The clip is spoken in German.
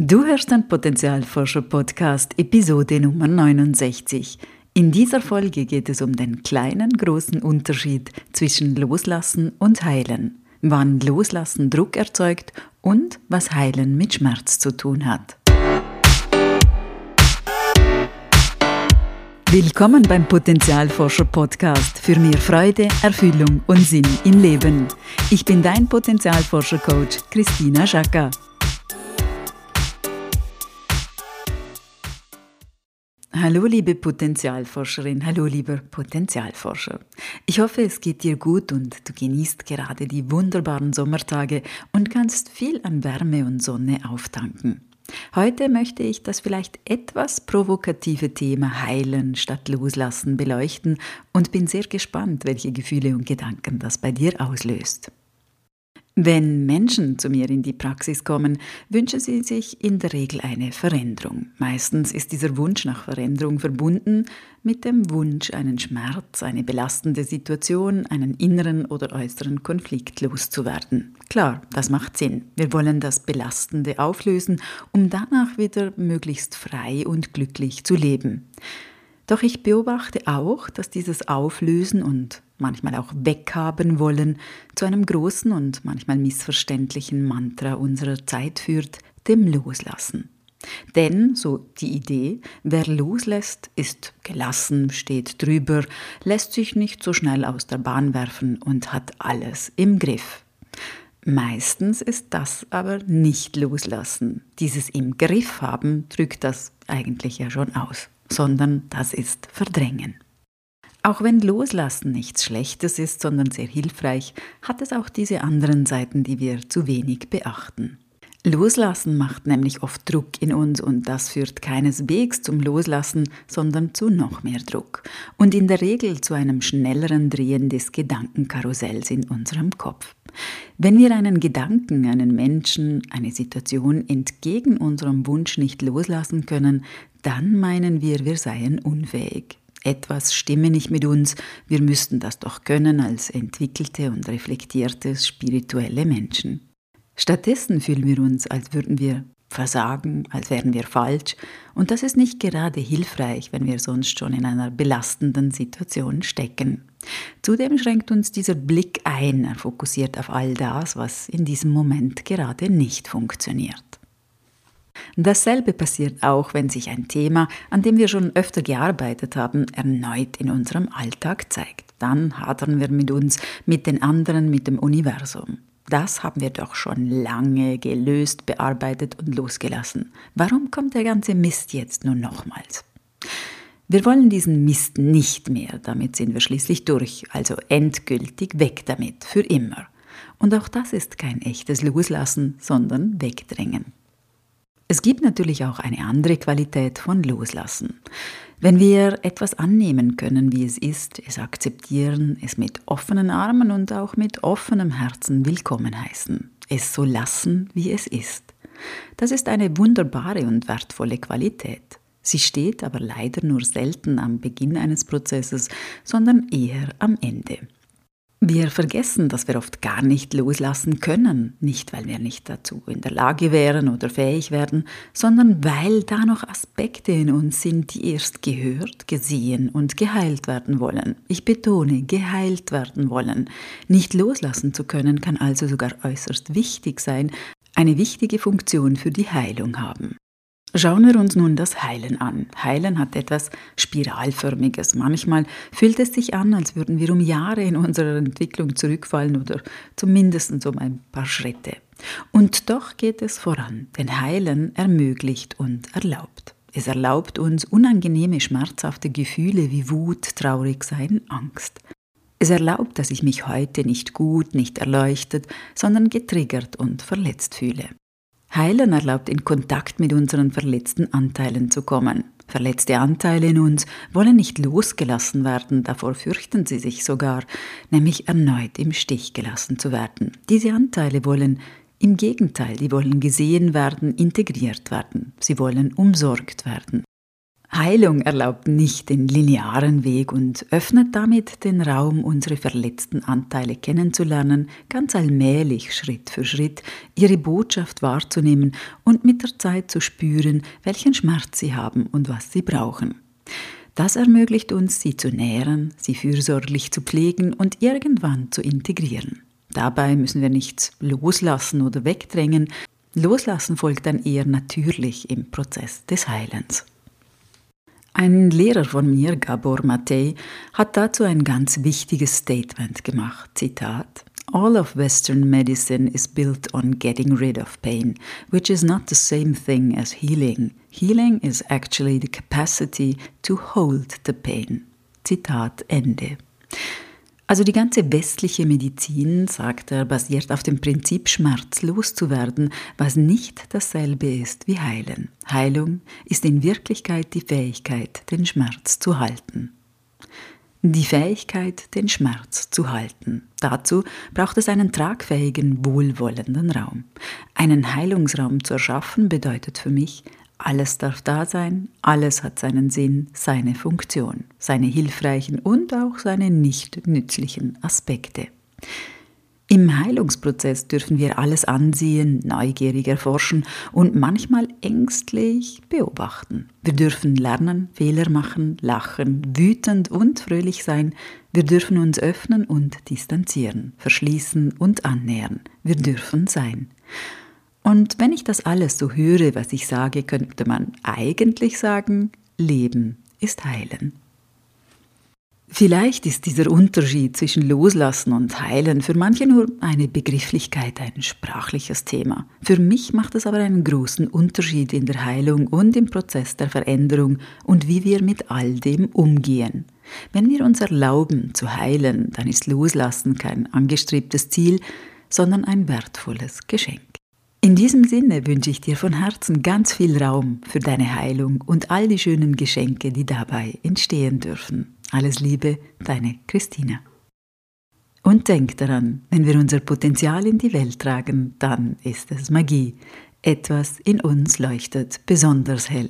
Du hörst den Potenzialforscher Podcast Episode Nummer 69. In dieser Folge geht es um den kleinen großen Unterschied zwischen Loslassen und Heilen, wann Loslassen Druck erzeugt und was Heilen mit Schmerz zu tun hat. Willkommen beim Potenzialforscher Podcast für mehr Freude, Erfüllung und Sinn im Leben. Ich bin dein Potenzialforscher Coach Christina Schaka. Hallo liebe Potenzialforscherin, hallo lieber Potenzialforscher. Ich hoffe, es geht dir gut und du genießt gerade die wunderbaren Sommertage und kannst viel an Wärme und Sonne auftanken. Heute möchte ich das vielleicht etwas provokative Thema Heilen statt Loslassen beleuchten und bin sehr gespannt, welche Gefühle und Gedanken das bei dir auslöst. Wenn Menschen zu mir in die Praxis kommen, wünschen sie sich in der Regel eine Veränderung. Meistens ist dieser Wunsch nach Veränderung verbunden mit dem Wunsch, einen Schmerz, eine belastende Situation, einen inneren oder äußeren Konflikt loszuwerden. Klar, das macht Sinn. Wir wollen das Belastende auflösen, um danach wieder möglichst frei und glücklich zu leben. Doch ich beobachte auch, dass dieses Auflösen und manchmal auch weghaben wollen zu einem großen und manchmal missverständlichen Mantra unserer Zeit führt, dem Loslassen. Denn, so die Idee, wer loslässt, ist gelassen, steht drüber, lässt sich nicht so schnell aus der Bahn werfen und hat alles im Griff. Meistens ist das aber nicht loslassen. Dieses im Griff haben drückt das eigentlich ja schon aus sondern das ist Verdrängen. Auch wenn Loslassen nichts Schlechtes ist, sondern sehr hilfreich, hat es auch diese anderen Seiten, die wir zu wenig beachten. Loslassen macht nämlich oft Druck in uns und das führt keineswegs zum Loslassen, sondern zu noch mehr Druck und in der Regel zu einem schnelleren Drehen des Gedankenkarussells in unserem Kopf. Wenn wir einen Gedanken, einen Menschen, eine Situation entgegen unserem Wunsch nicht loslassen können, dann meinen wir, wir seien unfähig. Etwas stimme nicht mit uns, wir müssten das doch können als entwickelte und reflektierte spirituelle Menschen. Stattdessen fühlen wir uns, als würden wir versagen, als wären wir falsch, und das ist nicht gerade hilfreich, wenn wir sonst schon in einer belastenden Situation stecken. Zudem schränkt uns dieser Blick ein, er fokussiert auf all das, was in diesem Moment gerade nicht funktioniert. Dasselbe passiert auch, wenn sich ein Thema, an dem wir schon öfter gearbeitet haben, erneut in unserem Alltag zeigt. Dann hadern wir mit uns, mit den anderen, mit dem Universum. Das haben wir doch schon lange gelöst, bearbeitet und losgelassen. Warum kommt der ganze Mist jetzt nur nochmals? Wir wollen diesen Mist nicht mehr, damit sind wir schließlich durch, also endgültig weg damit, für immer. Und auch das ist kein echtes Loslassen, sondern Wegdrängen. Es gibt natürlich auch eine andere Qualität von Loslassen. Wenn wir etwas annehmen können, wie es ist, es akzeptieren, es mit offenen Armen und auch mit offenem Herzen willkommen heißen, es so lassen, wie es ist. Das ist eine wunderbare und wertvolle Qualität. Sie steht aber leider nur selten am Beginn eines Prozesses, sondern eher am Ende. Wir vergessen, dass wir oft gar nicht loslassen können, nicht weil wir nicht dazu in der Lage wären oder fähig werden, sondern weil da noch Aspekte in uns sind, die erst gehört, gesehen und geheilt werden wollen. Ich betone, geheilt werden wollen. Nicht loslassen zu können kann also sogar äußerst wichtig sein, eine wichtige Funktion für die Heilung haben. Schauen wir uns nun das Heilen an. Heilen hat etwas Spiralförmiges. Manchmal fühlt es sich an, als würden wir um Jahre in unserer Entwicklung zurückfallen oder zumindest um ein paar Schritte. Und doch geht es voran, denn Heilen ermöglicht und erlaubt. Es erlaubt uns unangenehme, schmerzhafte Gefühle wie Wut, Traurigsein, Angst. Es erlaubt, dass ich mich heute nicht gut, nicht erleuchtet, sondern getriggert und verletzt fühle. Heilen erlaubt in Kontakt mit unseren verletzten Anteilen zu kommen. Verletzte Anteile in uns wollen nicht losgelassen werden, davor fürchten sie sich sogar, nämlich erneut im Stich gelassen zu werden. Diese Anteile wollen im Gegenteil, die wollen gesehen werden, integriert werden, sie wollen umsorgt werden. Heilung erlaubt nicht den linearen Weg und öffnet damit den Raum, unsere verletzten Anteile kennenzulernen, ganz allmählich, Schritt für Schritt, ihre Botschaft wahrzunehmen und mit der Zeit zu spüren, welchen Schmerz sie haben und was sie brauchen. Das ermöglicht uns, sie zu nähren, sie fürsorglich zu pflegen und irgendwann zu integrieren. Dabei müssen wir nichts loslassen oder wegdrängen. Loslassen folgt dann eher natürlich im Prozess des Heilens. Ein Lehrer von mir, Gabor Matei, hat dazu ein ganz wichtiges Statement gemacht. Zitat: All of Western medicine is built on getting rid of pain, which is not the same thing as healing. Healing is actually the capacity to hold the pain. Zitat Ende. Also die ganze westliche Medizin, sagt er, basiert auf dem Prinzip, schmerzlos zu werden, was nicht dasselbe ist wie heilen. Heilung ist in Wirklichkeit die Fähigkeit, den Schmerz zu halten. Die Fähigkeit, den Schmerz zu halten. Dazu braucht es einen tragfähigen, wohlwollenden Raum. Einen Heilungsraum zu erschaffen bedeutet für mich, alles darf da sein, alles hat seinen Sinn, seine Funktion, seine hilfreichen und auch seine nicht nützlichen Aspekte. Im Heilungsprozess dürfen wir alles ansehen, neugierig erforschen und manchmal ängstlich beobachten. Wir dürfen lernen, Fehler machen, lachen, wütend und fröhlich sein. Wir dürfen uns öffnen und distanzieren, verschließen und annähern. Wir dürfen sein. Und wenn ich das alles so höre, was ich sage, könnte man eigentlich sagen, Leben ist Heilen. Vielleicht ist dieser Unterschied zwischen Loslassen und Heilen für manche nur eine Begrifflichkeit, ein sprachliches Thema. Für mich macht es aber einen großen Unterschied in der Heilung und im Prozess der Veränderung und wie wir mit all dem umgehen. Wenn wir uns erlauben zu heilen, dann ist Loslassen kein angestrebtes Ziel, sondern ein wertvolles Geschenk. In diesem Sinne wünsche ich dir von Herzen ganz viel Raum für deine Heilung und all die schönen Geschenke, die dabei entstehen dürfen. Alles Liebe, deine Christina. Und denk daran, wenn wir unser Potenzial in die Welt tragen, dann ist es Magie. Etwas in uns leuchtet besonders hell.